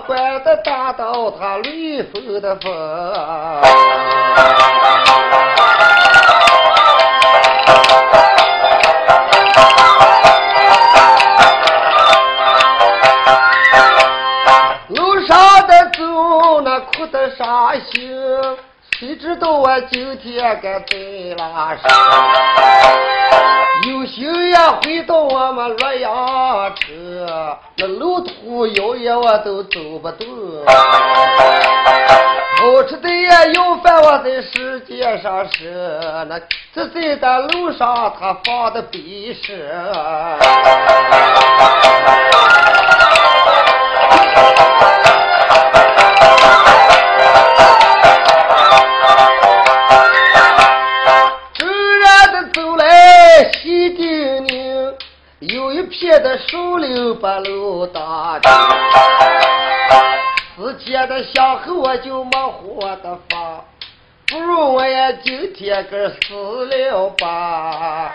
那阳光的大道，他绿风的风。路上的走，那哭的伤心。谁知道我今天该在哪上？有心呀回到我们洛阳城，那路途遥远我都走好吃的也要饭，我在世界上是那这在的路上他放的逼是。片的树林把路打的，世间的相后我就没活的法，不如我也今天个死了吧。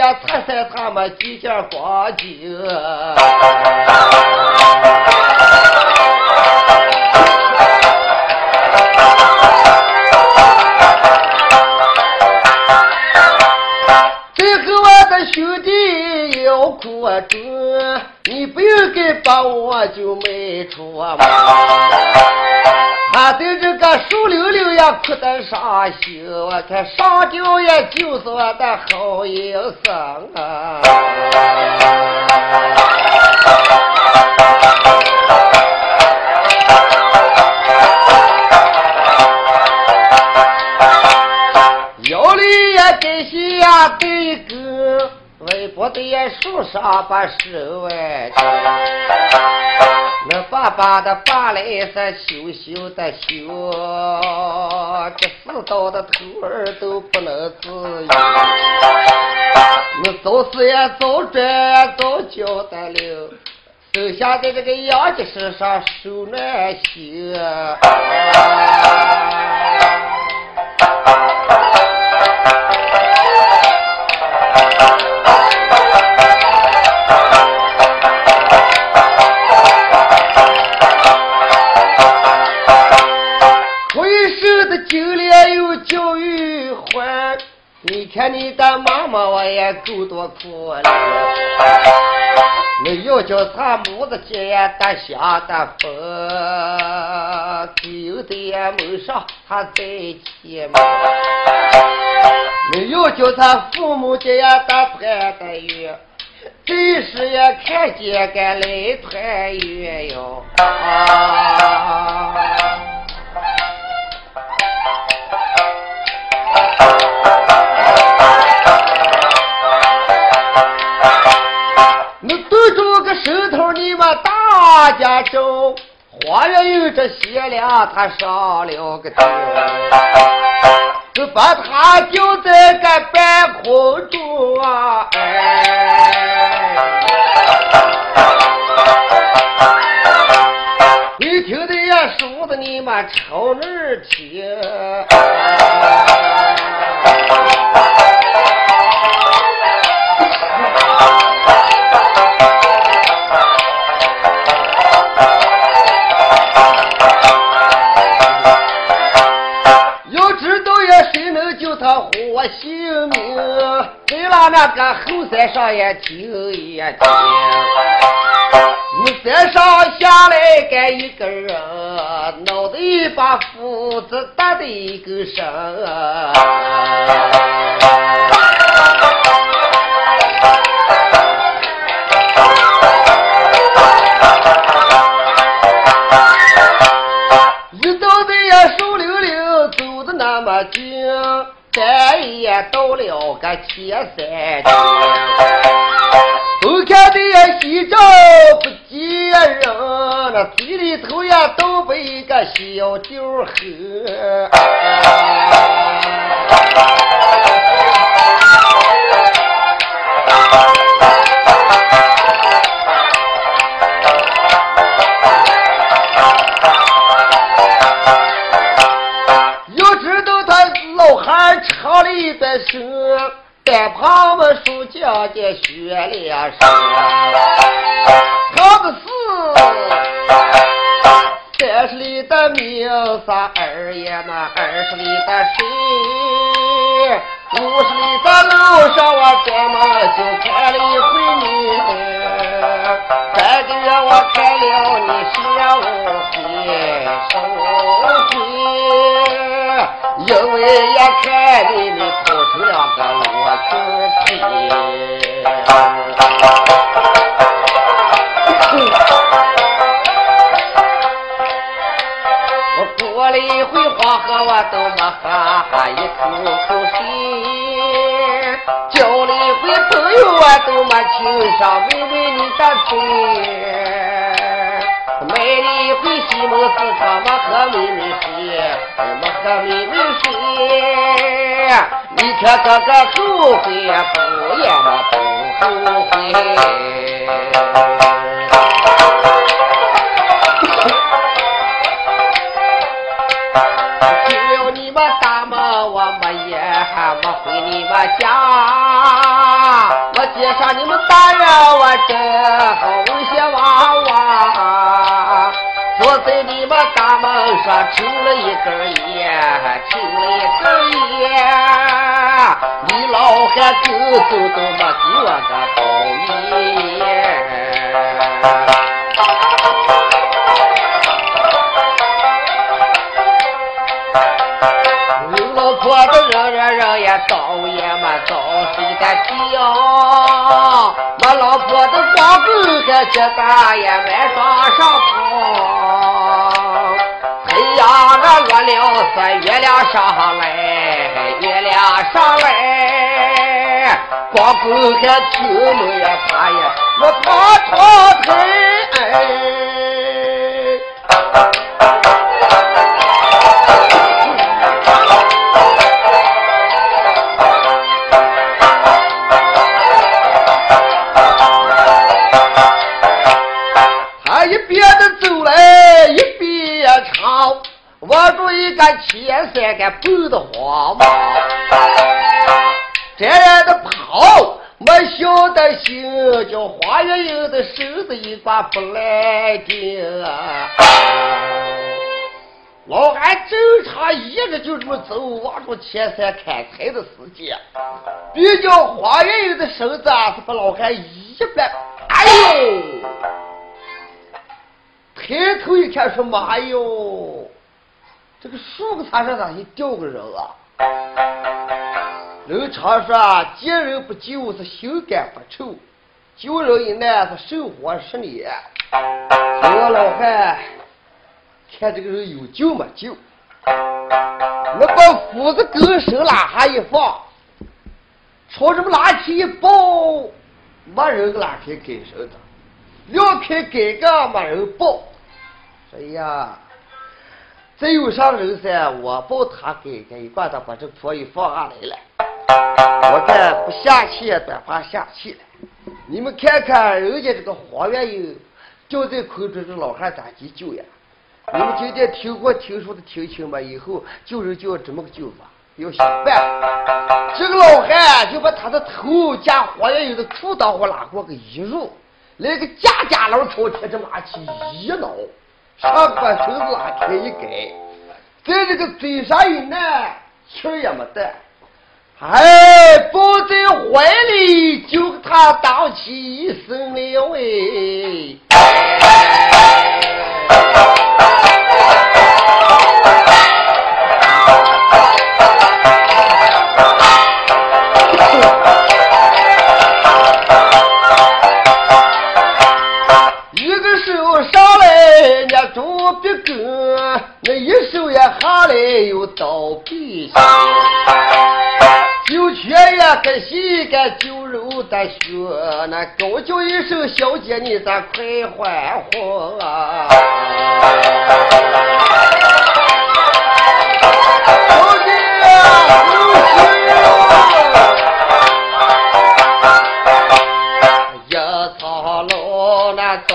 求你呀拆散他们几件光景。最后我的兄弟要哭中，你不应该把我就卖出啊！他在这个树溜溜呀，哭得伤心。我看上吊也就是我的好营生啊。腰里也给下带一个，微薄的树上把手哎。那爸爸的爸来是羞羞的羞，到的头儿都不能自由。那早死也早转早交代了，剩下在这个杨家身上受难心。看你的妈妈，我也够多苦了。你要叫他母子间也得下得风，有的也没上他在前嘛。你要叫他父母间也得团得圆，这时也看见个来团圆哟。石头你们大家中，花园有这贤良，他上了个头，就把他丢在个半空中啊！哎，你听的也说的你们超耳听。那个后山上也听一听，你山上下来个一个人，脑袋一把斧子打的一个神。到了个前三天，都看的西照不见人，那嘴里头呀都被一个小酒喝。旁们书家的学两声，唱的是三十里的名山二爷那，二十里的水，五十里的路上我专门就看了一回你，三个月我看了你十五回收回。因为也看你们凑成了个罗裙皮，我过了一回黄河，我都没喝一口口水；交了一回朋友，我都没亲上问问你的嘴。买一回西门市场，没喝妹妹水，没喝妹妹水。你看这个后悔不也么不后悔？进了你们大门，我没也还没回你们家。我接上你们大人，我真好些娃娃。坐在你们大门上抽了一根烟，抽了一根烟。你老汉走走都没给我个好意。有老婆的人人人也早也嘛早睡个觉，我老婆的光棍还这个也买床上床。太阳那落了是月亮上来，月亮上来，光棍还听没呀他呀，我爬窗台。哎望着一个前三个步的慌忙，这样的跑，没晓得行，叫花月英的手子一挂不来劲！老汉正常一直就这么走，望着前三砍柴的时间，比较花月英的手子啊，是把老汉一般，哎呦！抬头一看，说妈哟，这个树个山上咋一掉个人啊？人常说啊，见人不救是心肝不臭，救人一难是寿活十年。我老汉看这个人有救没救，我把斧子跟手拉下一放，朝这么拉起一抱，没人拉开跟手的，撂开盖个没人抱。哎呀，再有啥人噻，我抱他给给一把他把这婆一放下来了。我看不下气，短怕下气了。你们看看人家这个黄月英掉在空中，这老汉咋急救呀？你们今天听过听说的听清吧？以后救人就要这么个救法，要想办法。这个老汉就把他的头加黄月英的裤裆我拉过个一入，来个夹夹老朝天这么一挠。上把绳子拉开一盖，在这个嘴上一按，气也没得，哎，抱在怀里就给他当起一身了喂。的歌，那一首呀下来又倒闭下。酒泉呀，该洗该酒肉的血，那高叫一声小姐，你咋快还活、啊？小姐，啊，一场老难倒。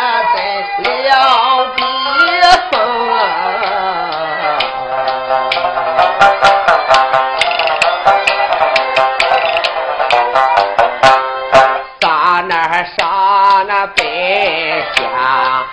家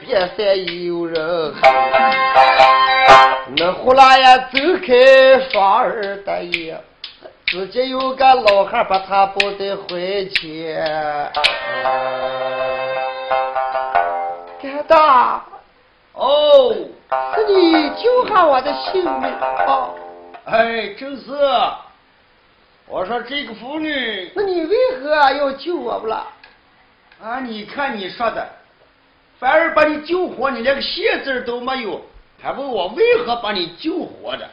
别再有人喊，那呼啦呀走开双儿的眼，自己有个老汉把他抱在怀前。干大，哦，是你救下我的性命啊！哎，正是。我说这个妇女，那你为何要救我不啦？啊，你看你说的。反而把你救活，你连个谢字都没有，还问我为何把你救活的？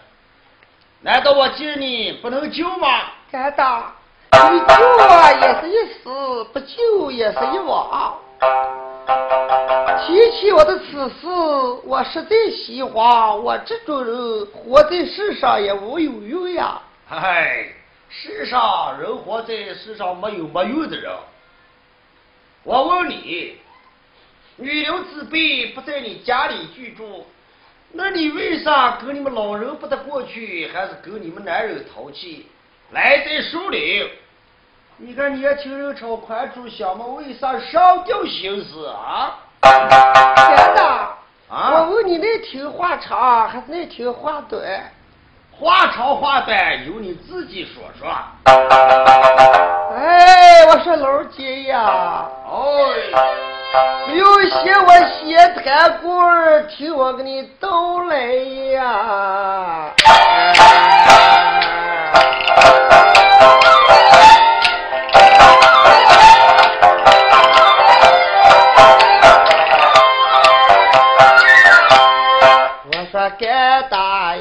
难道我救你不能救吗？干大，你救我也是一死，不救也是一亡。提起我的此事，我实在喜欢我这种人活在世上也无有用呀。嗨，世上人活在世上没有没用的人。我问你。女流之辈不在你家里居住，那你为啥跟你们老人不得过去，还是跟你们男人淘气？来在树林，你看年轻人朝宽处想嘛，为啥上吊心思啊？天哪！啊！我问你，那听话长还是那听话短？话长话短由你自己说说。哎，我说老姐呀，哎。有些我闲谈故儿，听我给你道来呀。我说干大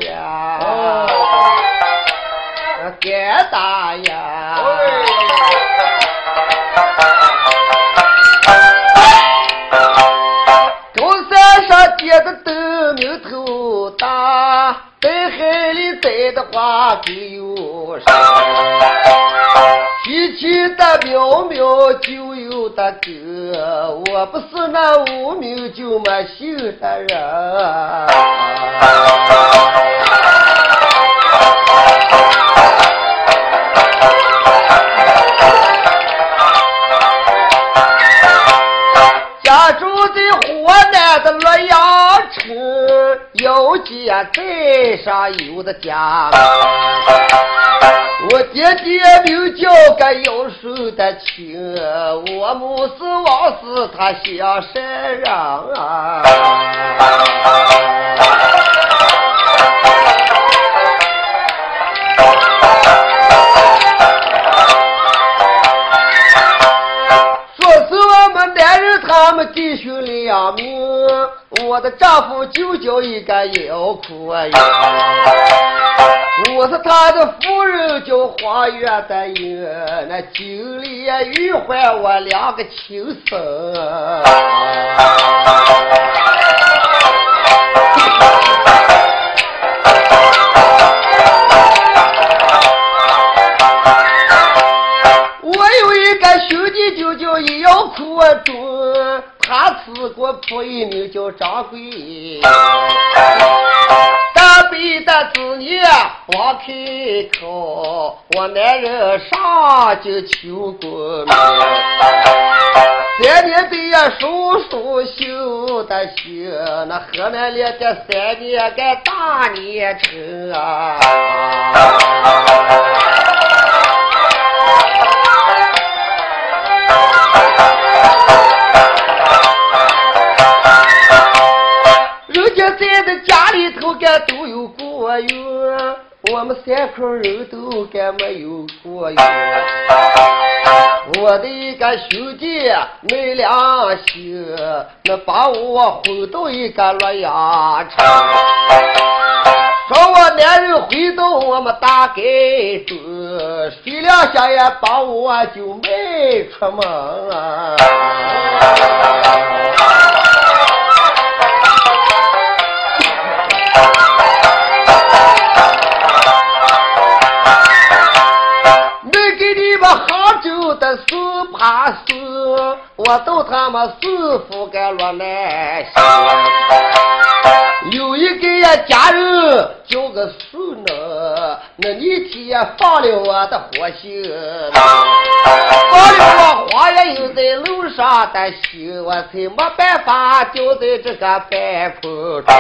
大呀，干大呀。接的豆苗头大，在海里栽的花就有山。提起的苗苗就有的哥，我不是那无名就没姓的人。上有的家。我爹爹名叫个有数的亲，我母是王氏，他想山人啊。我的丈夫就叫一个姚苦呀。我是他的夫人叫花月的英，那经历遇坏我两个情深。吃过婆姨名叫张贵，大辈的子女王开口，我男人上就求过名，三年的呀叔叔修的行，那河南来的三年个大年成啊。现在这家里头，干都有过哟。我们三口人都干没有过哟。我的一个兄弟没良心，那把我轰到一个洛阳城，说我男人回到我们大街中，水两下也把我就卖出门啊。我都他妈师傅该落难行。有一个呀家人叫个树呢，那你天放了我的火星，放了我花也又在路上的心，我才没办法掉在这个半空中。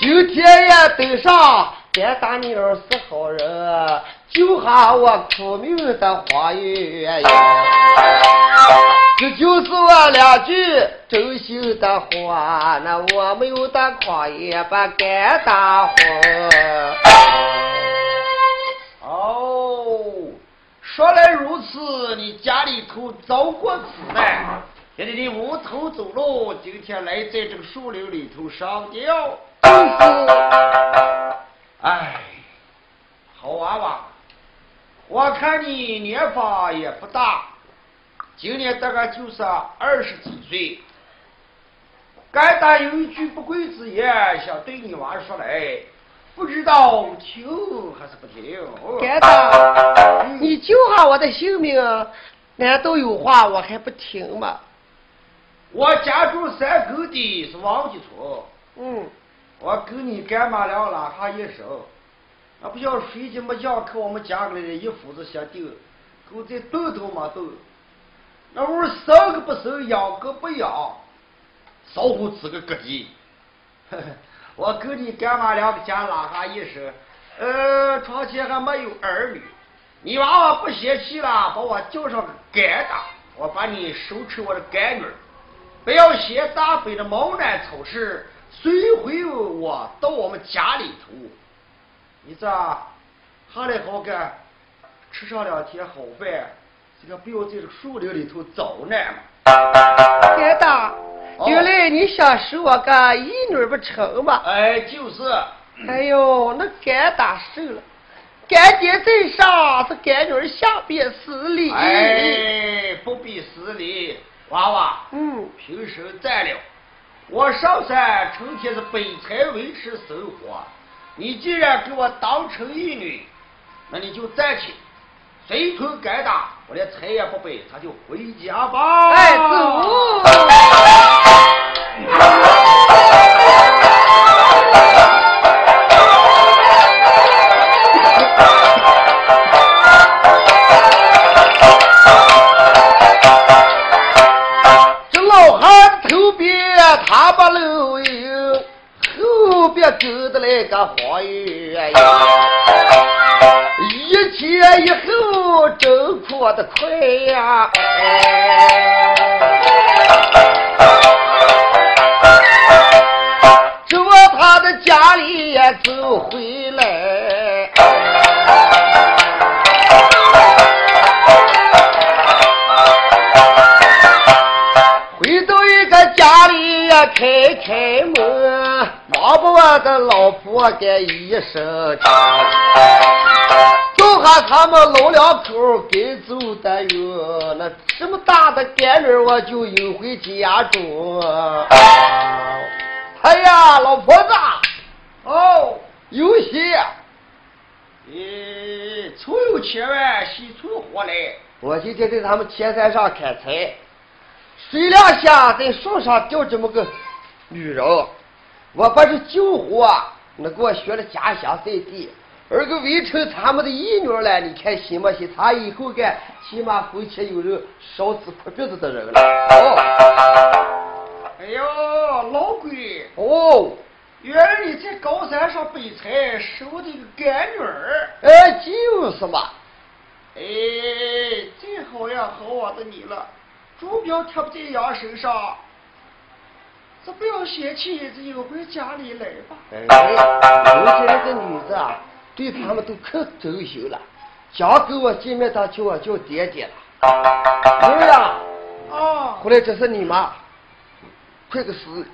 今天呀登上，别大妞是好人。救下我苦命的花月呀！这就是我两句真心的话，那我没有的狂也不敢大话。哦，说来如此，你家里头遭过此难，现在你无头走路，今天来在这个树林里头上吊。就是，哎，好娃娃。我看你年方也不大，今年大概就是二十几岁。该打有一句不贵之言，想对你娃说来，不知道听还是不听？该打，你救下我的性命，难道有话我还不听吗？我家住山沟的是王家村，嗯，我跟你干妈俩拉下一手。那不像睡觉没觉，可我们家里的一斧子下定，狗在斗都没斗。那屋生个不生，养个不养，少乎吃个个地。我跟你干妈两个家拉下一声，呃，床前还没有儿女，你娃娃不嫌弃了，把我叫上个干大，我把你收成我的干女儿，不要嫌大北的毛难草事，随回我到我们家里头。你这下来好干，吃上两天好饭，这个不要在这树林里头遭难嘛。干大，原来你想收我个义女不成嘛？哎，就是。哎呦，那干大受了，干爹在上，这干女儿下边死礼。哎，不必死礼，娃娃。嗯。平时在了，我上山成天是背柴维持生活。你既然给我当成义女，那你就站起随同该打，我连柴也不背，他就回家吧。哎，走。个黄月呀，一前一后真过得快呀。这他的家里也走回我的老婆干一声气，就喊他们老两口该走的哟，那这么大的干女我就引回家中。哎呀，老婆子，哦，有喜！咦，初有千万，喜出火来。我今天在他们前山上砍柴，水两下在树上吊这么个女人，我把这救活，那给我学了家乡菜地，而个围成他们的义女了，你看行不行？他以后干起码夫妻有人烧纸哭鼻子的人了。哦。哎呦，老鬼！哦，原来你在高山上背柴，收的个干女儿。哎，就是嘛。哎，最好呀，好我的你了，竹标贴不在羊身上，这不要嫌弃，这有回家里来吧。哎，有些那个女子啊，对他们都可走心了，想跟我见面，她叫我叫爹爹了。女呀，啊，回来这是你妈？快个死！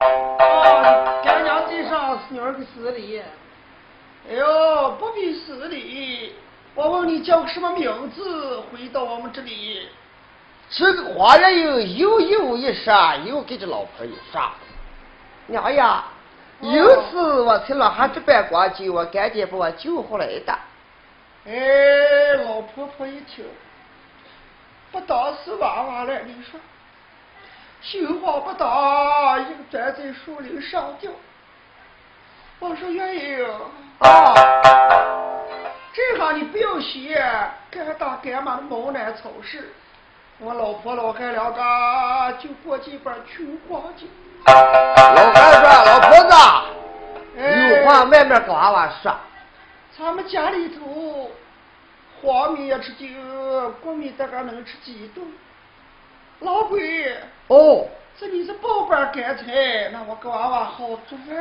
哦，干娘在上女儿个死礼。哎呦，不必死礼。我问你叫个什么名字？回到我们这里。这个花园有有一无一失，又给这老婆一杀？娘呀，有次我才落下这般光景，我赶紧把我救回来的。哎，老婆婆一听，不当是娃娃了，你说。心慌不打，一个站在树林上吊。我说月英啊，这下你不要学，干大干妈的毛难草事。我老婆老汉两个就过几本穷光景。老汉说：“老婆子，有话外面跟娃娃说。咱们家里头黄米也吃酒，谷米大概能吃几顿。”老鬼哦，这里是宝贝干菜，那我给娃娃好做饭。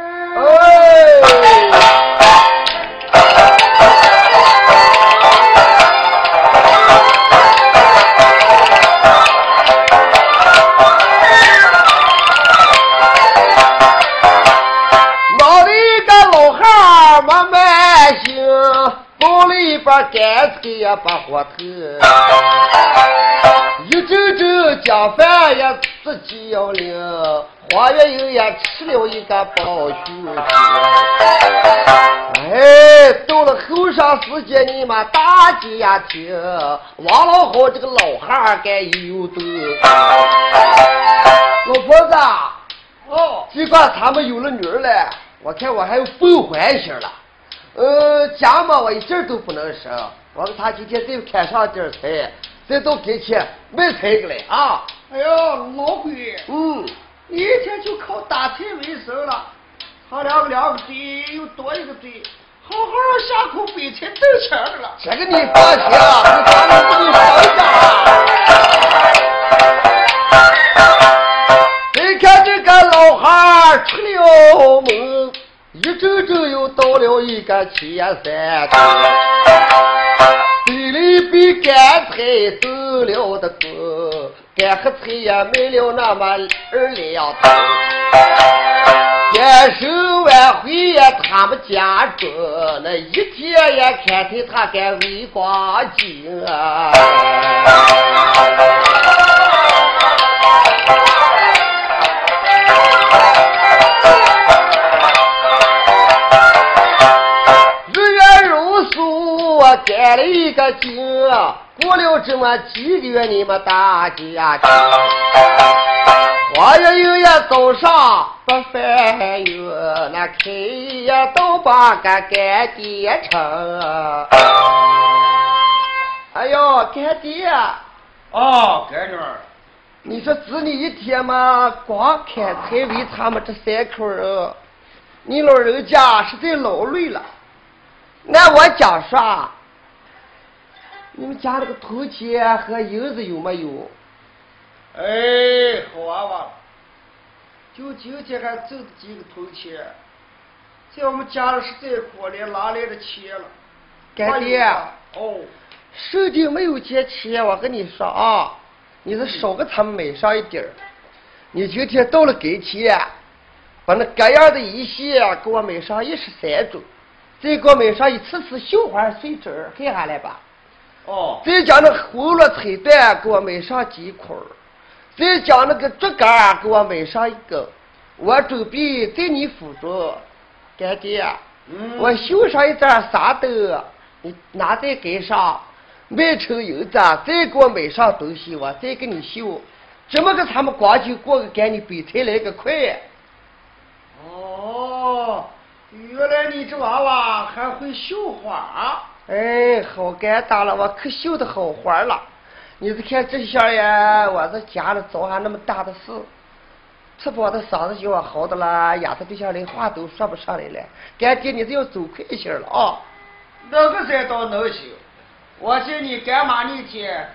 干菜呀把火头。一阵阵将饭也自己要领，花月英也吃了一个包子。哎，到了后晌时间，你们大家听，王老好这个老汉该有的。老婆子，哦，尽管他们有了女儿了，我看我还有凤还心了。呃，家嘛我一点都不能生，我他今天再砍上点菜。再到跟前买菜个来啊！哎呦，老鬼，嗯，你一天就靠打菜为生了，他两个两个嘴又多一个嘴，好好下口背菜挣钱的了。这个你放心啊，你咱们不给商家。你看这个老汉出了门，一阵阵又到了一个前山头。地里比干菜走了的多，干黑菜也卖了那么二两多。干收完回呀，他们家中那一天也看见他干围光景啊。干了一个劲，过了这么几个月，你们大家听，花月有呀早上不翻哟，那开呀都把个干爹成。哎呦，干爹！哦，干女儿，你说只你一天嘛，光砍柴为他们这三口人，你老人家实在劳累了。那我讲啥？你们家那个铜钱和银子有没有？哎，好娃娃，就今天还挣几个铜钱，在我们家里实在可怜，哪来的钱了？干爹，哦，手里没有钱钱，我跟你说啊，你是少给他们买上一点儿。你今天到了跟前，把那各样的衣鞋给我买上一十三种，再给我买上一次次绣花碎纸，看下来吧。哦，再将那红罗彩蛋给我买上几捆儿，再将那个竹竿给我买上一个。我准备在你府中，干爹，嗯，我绣上一张纱兜，你拿在街上卖成银子，再给我买上东西，我再给你绣。怎么个他们光就过个给你比才来个快。哦，原来你这娃娃还会绣花。哎，好干大了，我可绣的好花了。你是看这下呀，我这家里遭上那么大的事，吃饱的嗓子就要好的了，丫头对象连话都说不上来了。干爹，你这要走快些了啊！那个才倒能行。我见你干妈那天，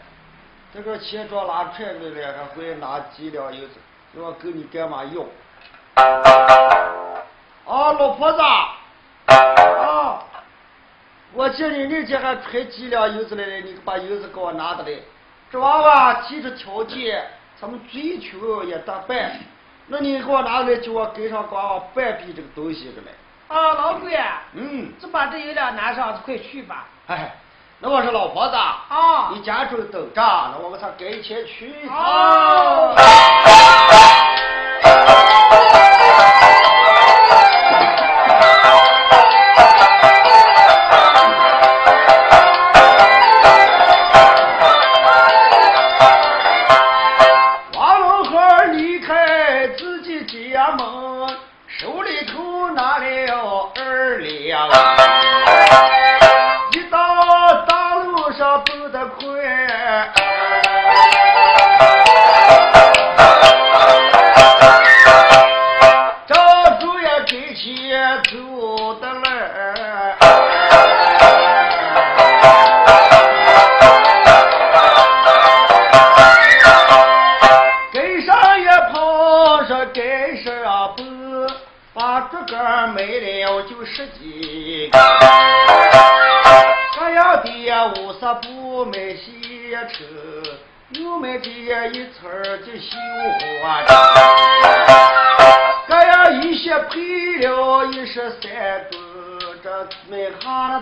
这个钱庄拿出来了，还会拿几两银子，我跟你干嘛用？啊，老婆子，啊，我见你那天还揣几两银子来了，你把银子给我拿的来。这娃娃提出条件，咱们追求也得办，那你给我拿来，叫我跟上娃娃办笔这个东西的来。啊，老贵，嗯，这把这银两拿上，快去吧。哎，那我说老婆子，啊你家中等着，那我给他给钱去。哦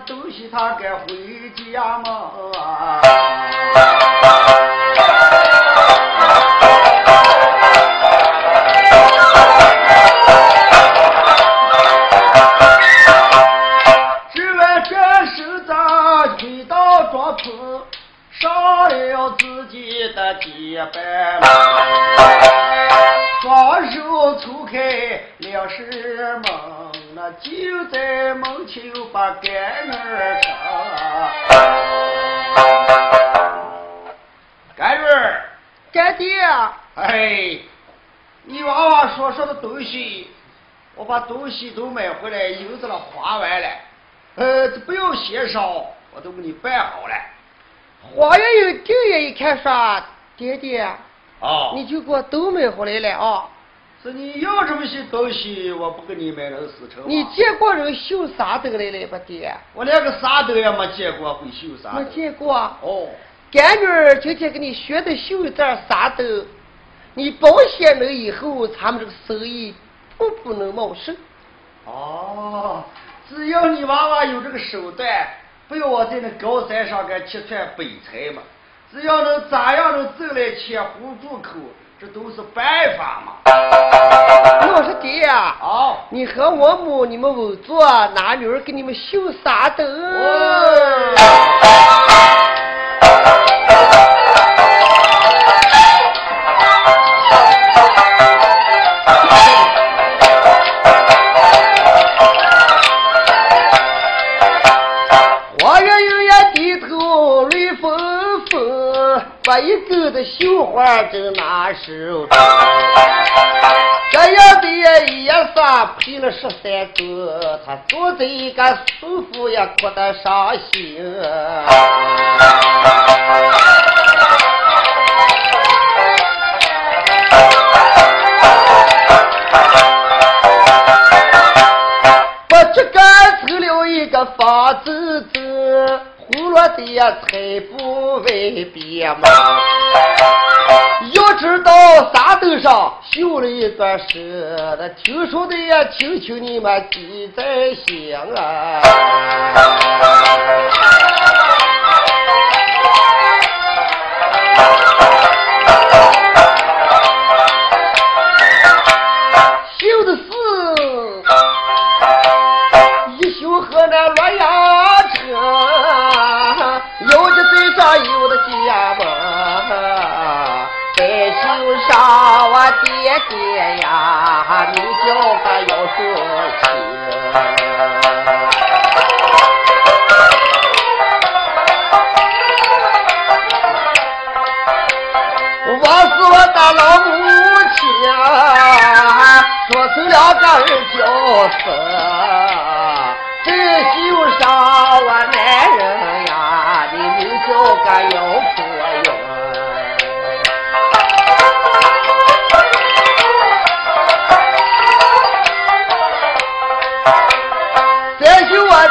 都是他该回家嘛。干爹，哎，你娃娃所说的东西，我把东西都买回来，银子了花完了，呃，这不用协商，我都给你办好了。花园有定眼一看说，爹爹，哦你就给我都买回来了啊！是你要这么些东西，我不给你买能死成吗？你见过人绣纱灯来了吧，爹？我连个纱灯也没见过，会绣纱没。见过。哦，干女儿今天给你学的绣一段纱兜，你保险了以后，咱们这个生意不不能茂盛。哦，只要你娃娃有这个手段，不要我在那高山上给七串北财嘛，只要能咋样能挣来钱糊住口，这都是办法嘛。我说爹呀、哦，你和我母你们稳坐，拿女儿给你们绣纱兜。哦绣花针拿手。这样的也算配了十三个，他坐在一个舒服也哭得伤心。我这个走了一个方子子，胡乱的呀才不为别嘛。要知道山头上修了一段诗，那听说的呀，求求你们记在心啊。爹呀，你叫他要说清。我是我的老母亲啊，说成了个儿叫死，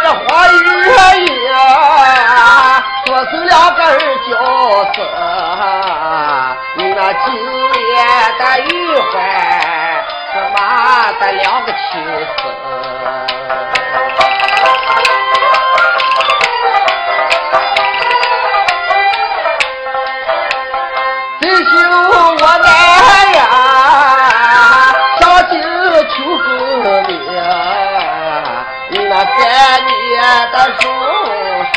这花月夜，说是两个儿叫死，你那金莲的玉环是妈的两个青丝。的叔叔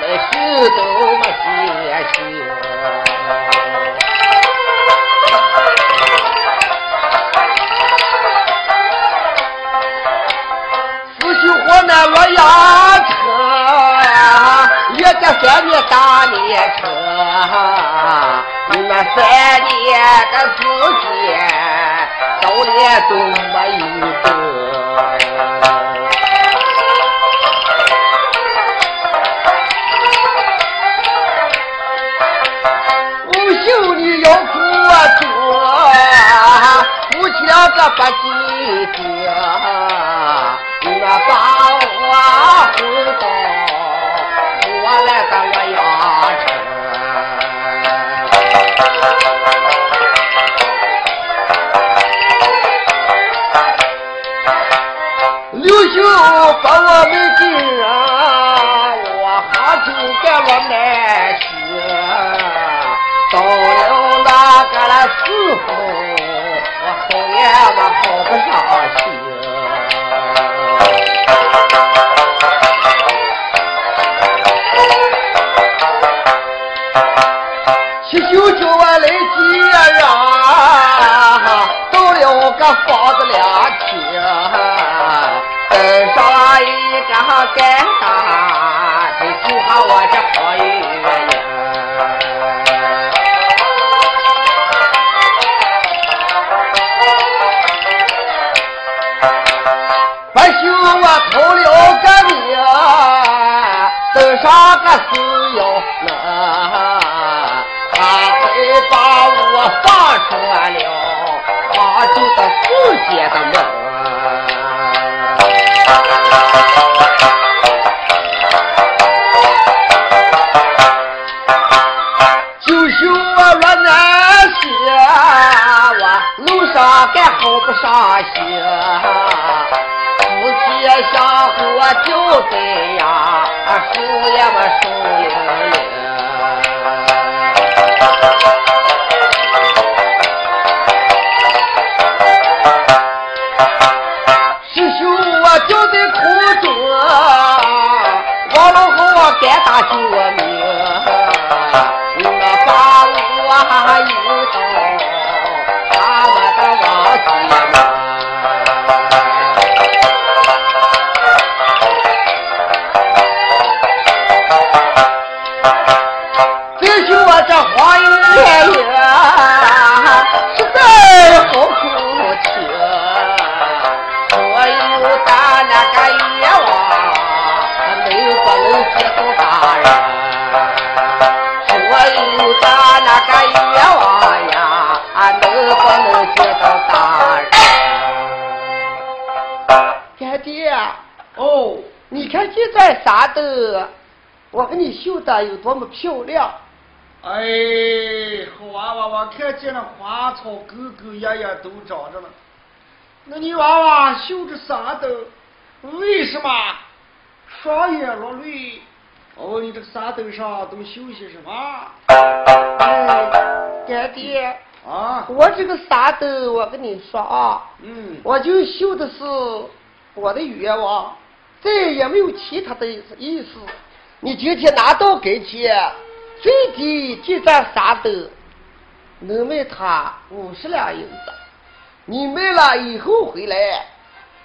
的心都没写清。四修河南洛阳城，一个三年大年车，你那三年的时间，到年都没有个不记得，你把我回到我来的洛阳城。刘秀把我们给人，我杭州干了南七舅叫我来接人，到了个房子两天，登上一个干大的，就喊我这不上心。夫妻相和就在呀，手也么手灵灵。师兄我就在苦中，王老后我该打救绣的有多么漂亮！哎，好娃娃我，看见了花草沟沟呀呀都长着了。那你娃娃绣着啥的？为什么双眼落泪？哦，你这个沙斗上都绣些什么？哎，干爹啊，我这个啥的，我跟你说啊，嗯，我就绣的是我的愿望，再也没有其他的意思。你今天拿到给钱，最低这张啥的能卖他五十两银子。你卖了以后回来，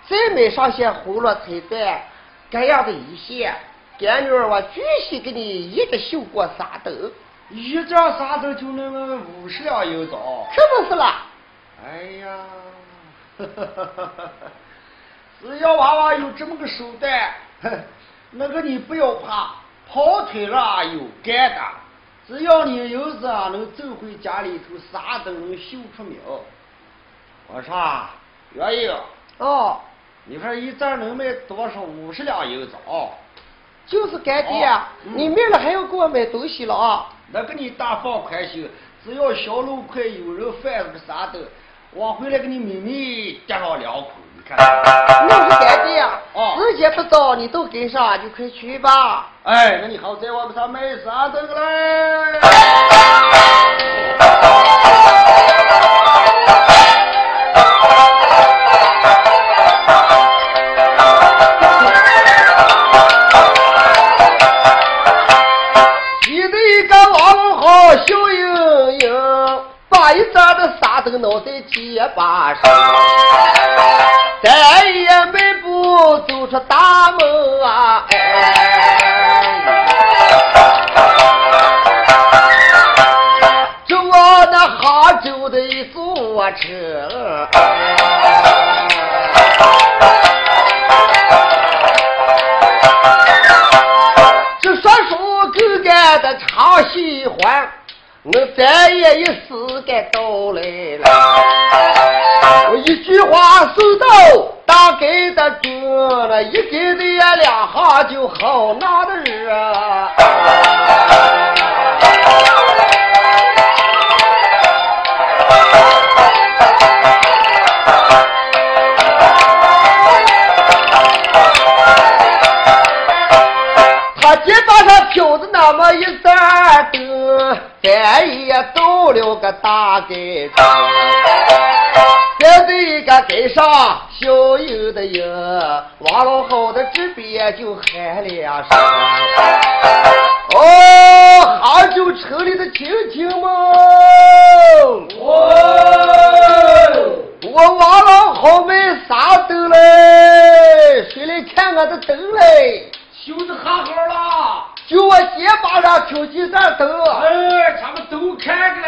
再买上些红罗彩缎，这样的一些，干女儿我继续给你一个绣过三斗，一张三斗就能五十两银子哦。可不是啦。哎呀，只要娃娃有这么个手段，哼，那个你不要怕，跑腿了有干的。只要你有时啊能走回家里头，啥都能修出苗。我说啊，愿意，哦，你说一袋能卖多少？五十两银子哦。就是干爹啊，哦嗯你明了还要给我买东西了啊？那给你大方宽心，只要小路快有人贩子啥的，我回来给你秘密掂上两口，你看看。那是干爹啊，哦时间不早，你都跟上，你快去吧。哎，那你好在我们上买啥这个嘞？一张的脑袋结巴上，再也迈步走出大门啊！哎，正往那杭州的一座车。这说书狗干的唱喜欢，我再也一时该到来了。我一句话收到，大概的准了，一给的呀两下就好拿的人啊。他肩膀上飘着那么一盏灯，到了个大街上，站在一个街上，小有的影，王老好的这边就喊两声。哦，杭州城里的亲戚们，哦，我王老好卖啥灯嘞？谁来看我的灯嘞？修的好好了，就我肩膀上飘几盏灯。哎，他们都看着嘞。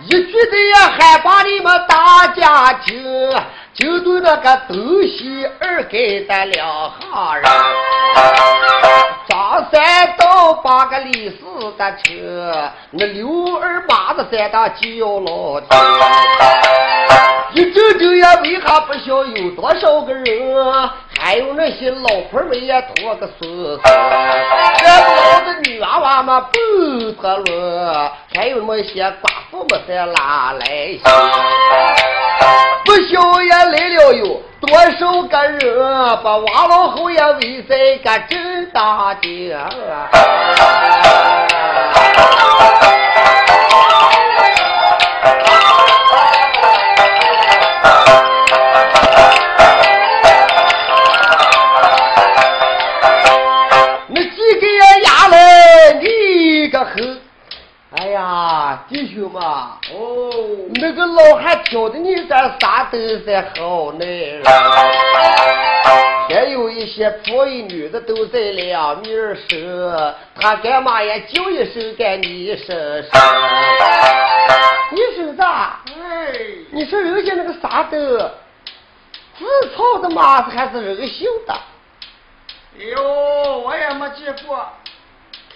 一句的呀，害怕你们大家听，就对那个东西二给咱两行人，张三到八个李四的车，那刘二马子三大就要老天。一整整呀，为啥不晓有多少个人？还有那些老婆们呀，拖个孙子，这不老的女娃娃们不脱了，还有那些寡妇们在拉来些，不晓呀来了有多少个人，把王老后呀围在个正大街啊。那几个呀压来你个猴！哎呀，弟兄们，哦，那个老汉挑的你这啥都在好耐人，还有一些婆姨女的都在两面手，他干嘛也叫一声干你婶婶？你婶子，哎，你说人家那个啥的？自操的吗？还是人绣的？哎呦，我也没见过，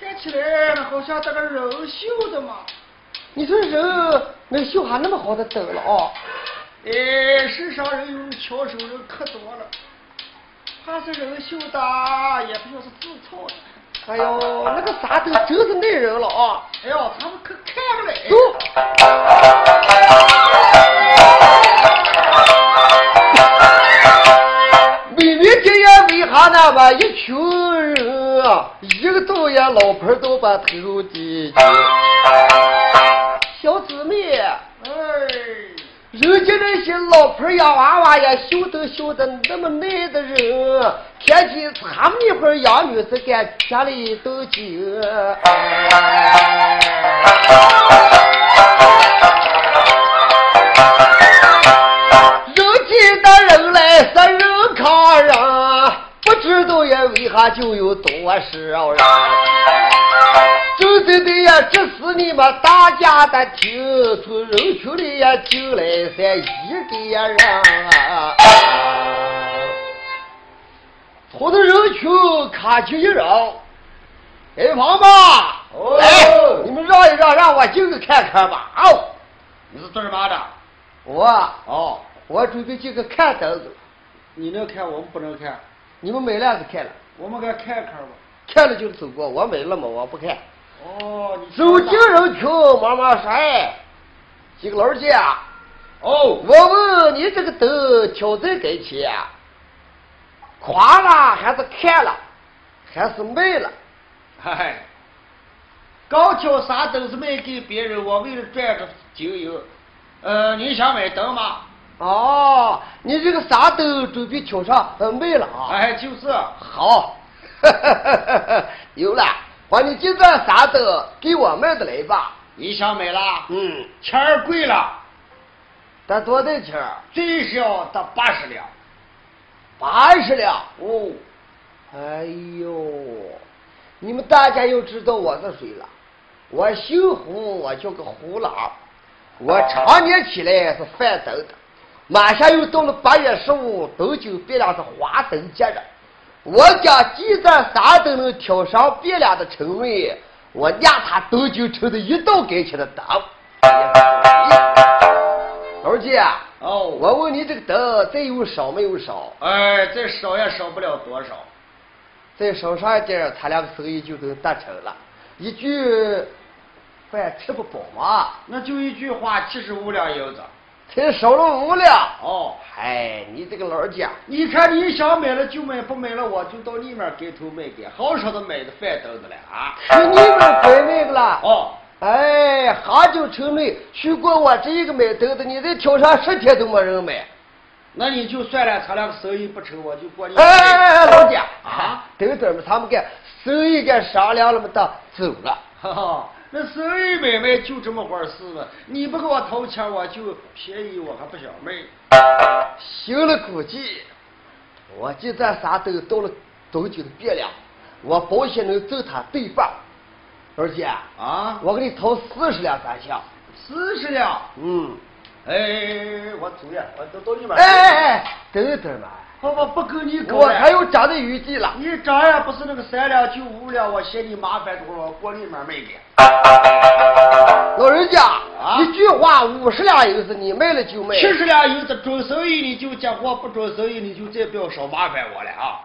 看起来好像这个人绣的嘛。你说人能绣还那么好的灯了哦？哎，世上人用巧手人可多了，怕是人绣的，也不晓是自创的。哎呦，那个啥都真是那人了啊！哎呦，他们可看了嘞。明明今夜为哈那么一群人啊？一个导演老婆都把头低低。小姊妹，哎，人家那些老婆养娃娃呀，修都修的那么耐的人，天天他们那会儿养女子干家里都紧。人挤的人来是人看人，不知道呀为啥就有多少人？对对对呀，这是你们大家的听，从人群里呀进来三一个人，从那人群看去一人，哎，王八，哦来，你们让一让，让我进去看看吧。哦，你是做什么的？我哦，我准备进去看灯子，你能看，我们不能看，你们买了是看了，我们该看看吧。看了就走过，我买了嘛，我不看。哦，你走进人群，妈妈说：“哎，几个老姐啊，哦，我问你这个灯挑在跟前，夸了还是看了，还是卖了？嗨，刚挑啥都是卖给别人，我为了赚个精油。呃，你想买灯吗？哦，你这个啥灯准备挑上呃卖了啊？哎，就是。好，有了，把你这个啥的给我卖的来吧。你想买了？嗯，钱儿贵了，得多大钱儿？最少得八十两。八十两。哦，哎呦，你们大家又知道我是谁了？我姓胡，我叫个胡老。我常年起来是贩灯的，马上又到了八月十五，灯就别了是花灯节日。我家鸡蛋啥都能挑上别俩的称谓，我让他都就成了一道该起的灯。老姐，哦，我问你这个灯再有少没有少？哎，再少也少不了多少。再少上一点，他俩的生意就能达成了。一句饭吃不饱嘛，那就一句话，七十五两银子。才少了五两。哦，哎，你这个老人家，你看你想买了就买，不买了我就到里面给头卖给，好少的买的饭兜子了啊。去你们拐那个了。哦，哎，哈就成内去过我这一个买灯的，你再挑上十天都没人买。那你就算了，咱俩个生意不成，我就过你。哎哎哎，哎老姐啊，等等吧，他们干生意干商量了么的走了。哈哈，那生意买卖就这么回事嘛。你不给我掏钱，我就便宜，我还不想卖。行了，估计我就在啥都到了多久的变了，我保险能挣他对半。二姐，啊，我给你掏四十两三项。四十两。嗯，哎，我走呀，我都到里面。哎哎哎，等等嘛，我我不跟你搞我还有涨的余地了。你涨也不是那个三两就五两，我嫌你麻烦多了，过里面卖给。老人家，啊一句话五十两银子，你卖了就卖。七十两银子准生意你就接货，不准生意你就再不要少麻烦我了啊！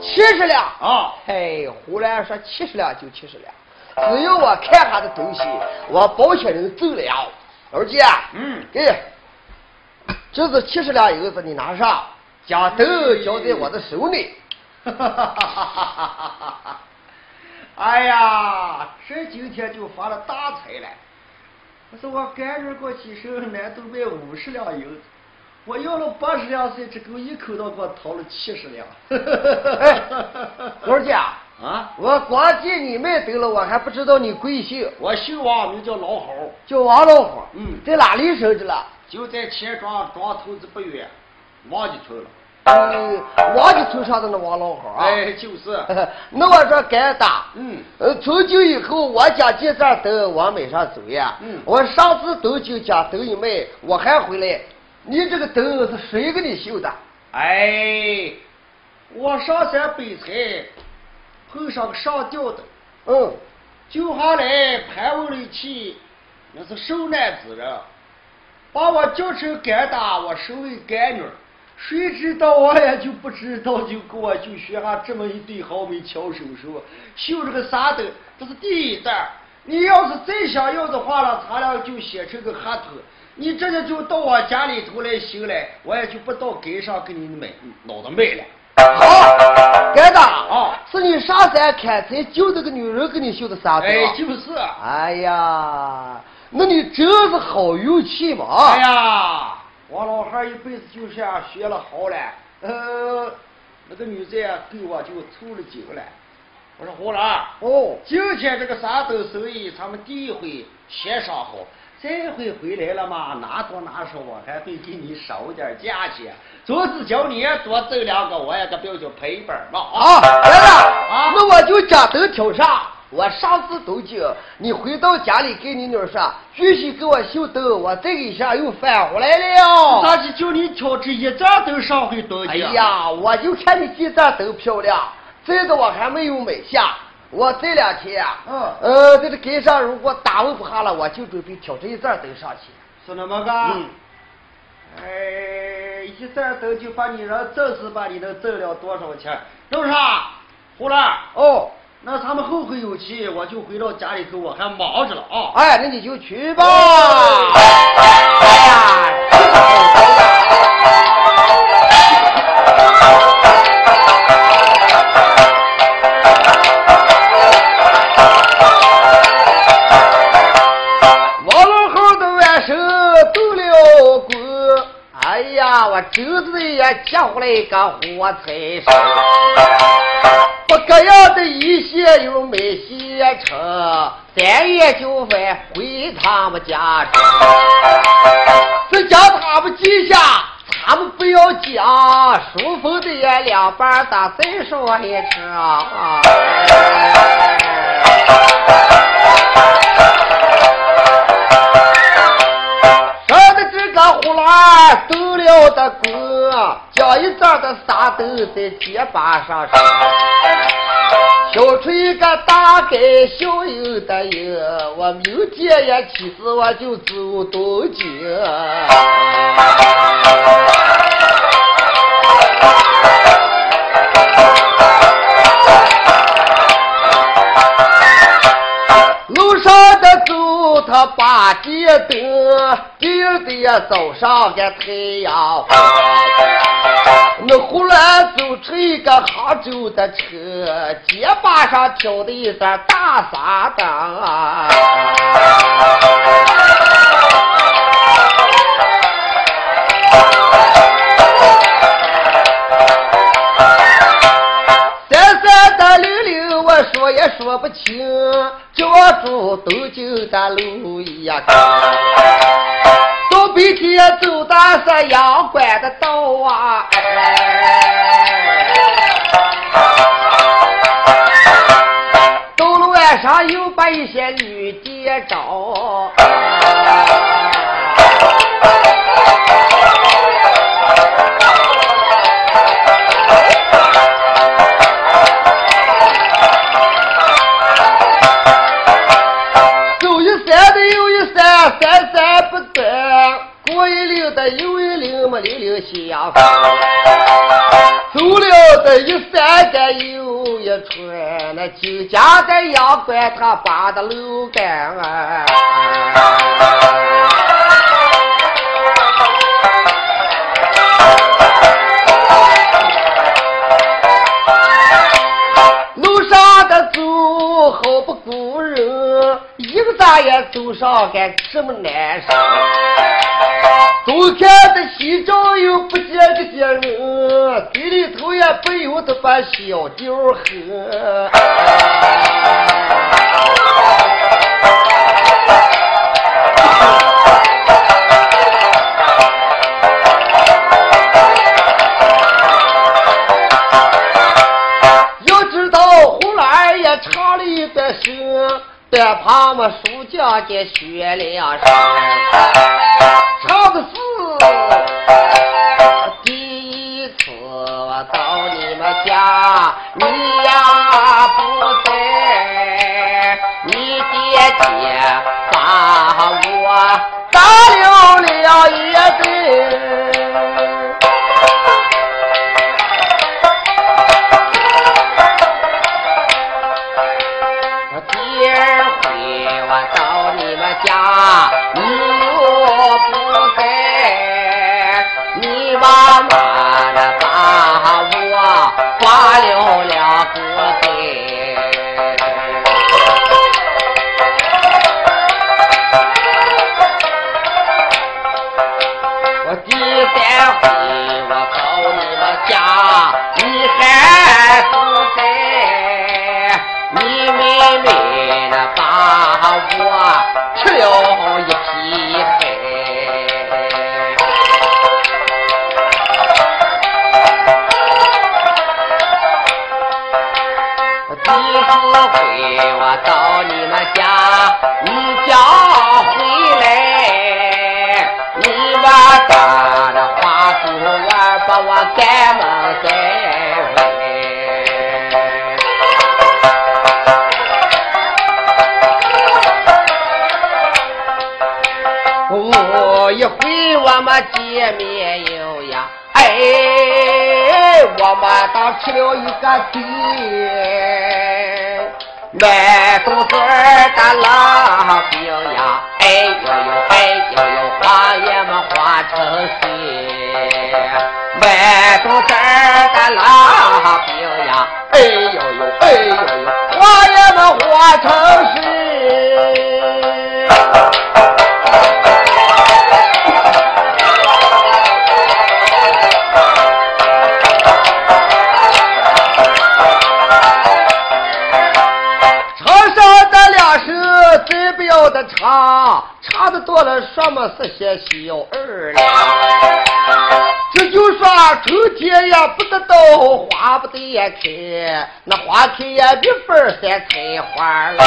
七十两。啊，嘿，胡乱说七十两就七十两，只要我看他的东西，我保险人走了。老姐，嗯，给，这是七十两银子，你拿上，将灯交在我的手里。哈哈哈哈哈哎呀，这今天就发了大财了！我说我干日过起身，难都卖五十两银子，我要了八十两碎，这狗一口刀给我掏了七十两。哎，老姐，啊，我光见你卖灯了，我还不知道你贵姓，我姓王，名叫老猴，叫王老虎。嗯在哪里生的了？就在钱庄庄头子不远，王家村了。嗯，忘记村上的那王老汉啊。哎，就是。那我说该打。嗯。呃，从今以后，我家这盏灯往门上走呀。嗯。我上次都就家灯一卖，我还回来。你这个灯是谁给你绣的？哎，我上山背柴，碰上个上吊的。嗯。救下来盘问了一气，那是受难之人，把我叫成干大，我收为干女。谁知道我也就不知道，就给我就学上这么一对好美巧手手，绣这个啥灯，这是第一单。你要是再想要的话了，咱俩就写成个合同。你这就就到我家里头来修来，我也就不到街上给你买脑子卖了。好，干大啊，是你上山砍柴救这个女人给你绣的啥灯？哎，就是。哎呀，那你真是好运气嘛！哎呀。我老汉一辈子就像学了好了，呃，那个女子对我就凑了劲了。我说胡兰，哦，今天这个山东生意，咱们第一回协商好，这回回来了嘛，拿多拿少，我还会给你少点价钱。总之叫你多挣两个，我也个表就赔本嘛。啊，来了，啊，那我就假灯挑上。我上次都讲，你回到家里跟你女儿说，继续给我修灯，我这一下又返回来了。咋就叫你挑这一盏灯上回多哎呀，我就看你这盏灯漂亮，这个我还没有买下。我这两天啊，嗯，呃，在这街上如果打问不下了，我就准备挑这一盏灯上去。是那么个？嗯。哎，一盏灯就把你人挣是把你能挣了多少钱？是不是啥？胡兰。哦。那他们后会有期，我就回到家里头，我还忙着了啊！哎，那你就去吧。哎呀，王老汉的晚生动了功，哎呀，我侄子也接回来一个活财神。各样的一些又没写成，三月就返回他们家中。只叫他们记下，他们不要讲。书封的也两半打，再说一声。说的这个呼啦走了的过，将一张的沙豆在肩膀上上。小出一个大概小有的有，我明天也起子我就走东京。路上的走，他八点灯，第二天早上个太阳。我忽然走出一个杭州的车，肩膀上挑的一盏大沙灯。三三的溜溜，我说也说不清，叫住东京的路一到白天走的是阳关的道啊，到了晚上又把一些女的找。又一领么零零相逢，走了的一三个又一串，那酒家的阳关他把的楼杆啊。路上的走好不顾人，一个咋也走上个这么难受。东看的西照又不见个些人，嘴里头也不由得把小酒喝。旁么书家给学了声，唱的是第一次我到你们家，你呀不在，你爹爹把我打我们倒吃了一个鸡，卖豆子儿的老兵呀，哎呦呦，哎呦呦，花也没花成水，卖豆子儿的老兵呀，多了说么是些小二两。这就说春天也不得到，花不得也开，那花开也比分儿三开花了。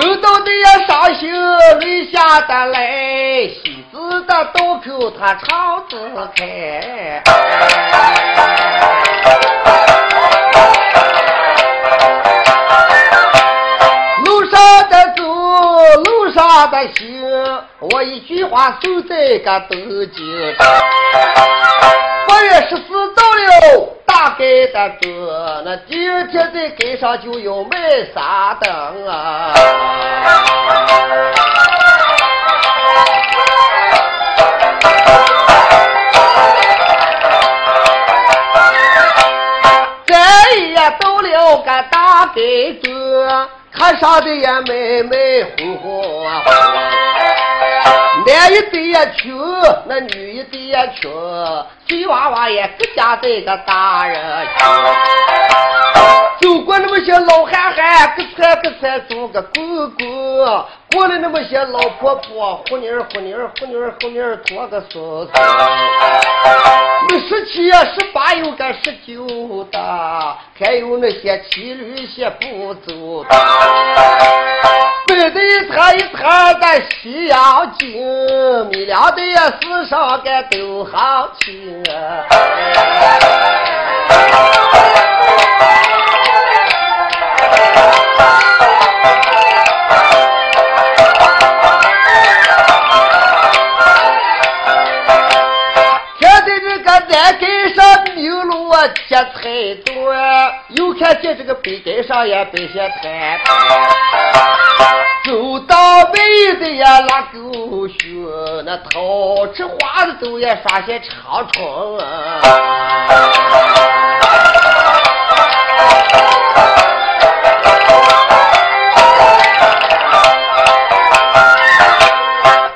人到的也伤心，泪下的来，西子的道口他常自开。行，我一句话守在个东京。八月十四到了，大概的个，那第二天在街上就要卖啥灯啊？这也到了个大街子，看上的也美美红红啊红。男一对也穷，那女一对也穷，水娃娃也各家在个大人。走过那么些老汉汉，个菜个菜做个公公；过来那么些老婆婆，呼妮儿呼妮儿呼妮儿呼妮儿做个孙孙。那十七呀、十八有个十九的，还有那些骑驴些不走的。摆的一摊一摊的西洋镜，米粮的呀世上个都好听多，又看见这个北街上也摆些摊走到背的呀拉狗血，那桃吃花的都也耍些长虫啊。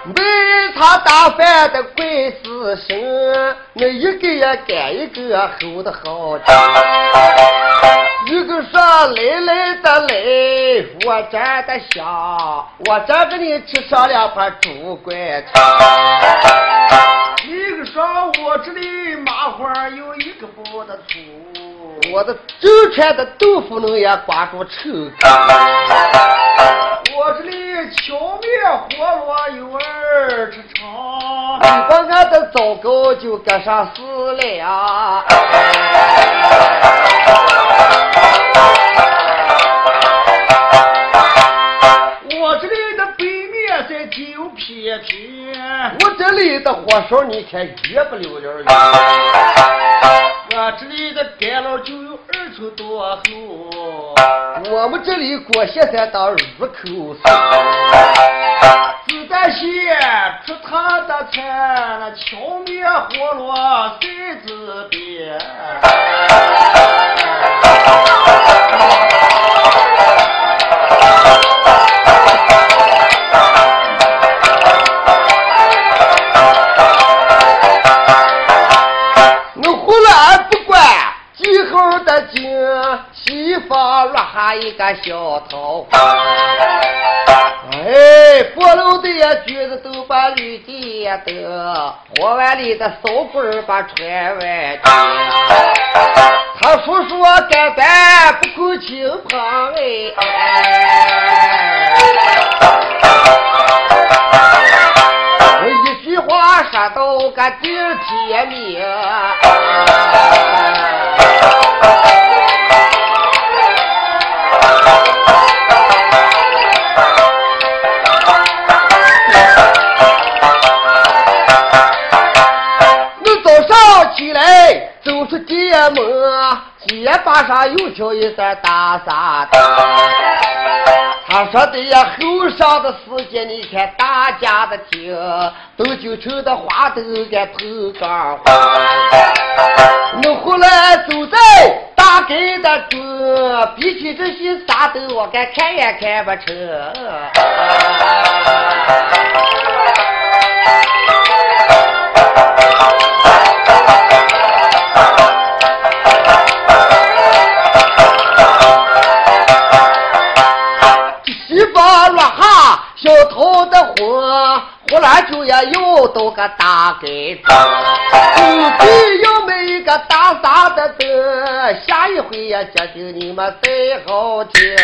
每场打饭的这吼的好听。一个说来来的来，我真的想，我真给你吃上两盘猪拐肠。一个说我这里麻花有一个不的粗，我的周全的豆腐能也挂住臭我这里荞面活络有二尺长，你把俺的糟糕就赶上死了。面在九片片，我这里的火烧你看越不溜溜圆。我这里的干酪就有二寸多厚，我们这里过现在当入口水。子弹线出他的菜，那荞面活络谁子边。方落下一个小桃花。哎，波楼的呀橘子都把绿地得，火碗里的烧棍儿把船外丢。他叔说干饭不够清胖哎。我一句话说到个顶天明。我早上起来走出街门，街把上又敲一声大傻大。他说的呀，后上的时间，你看大家的听，都就成的花都该头杆花。我后来走在大街的中，比起这些啥都我敢看也看不成。西方落下小偷的婚，忽然就要要到个大街上，后背要个大傻的灯，下一回呀，决定你们再好听。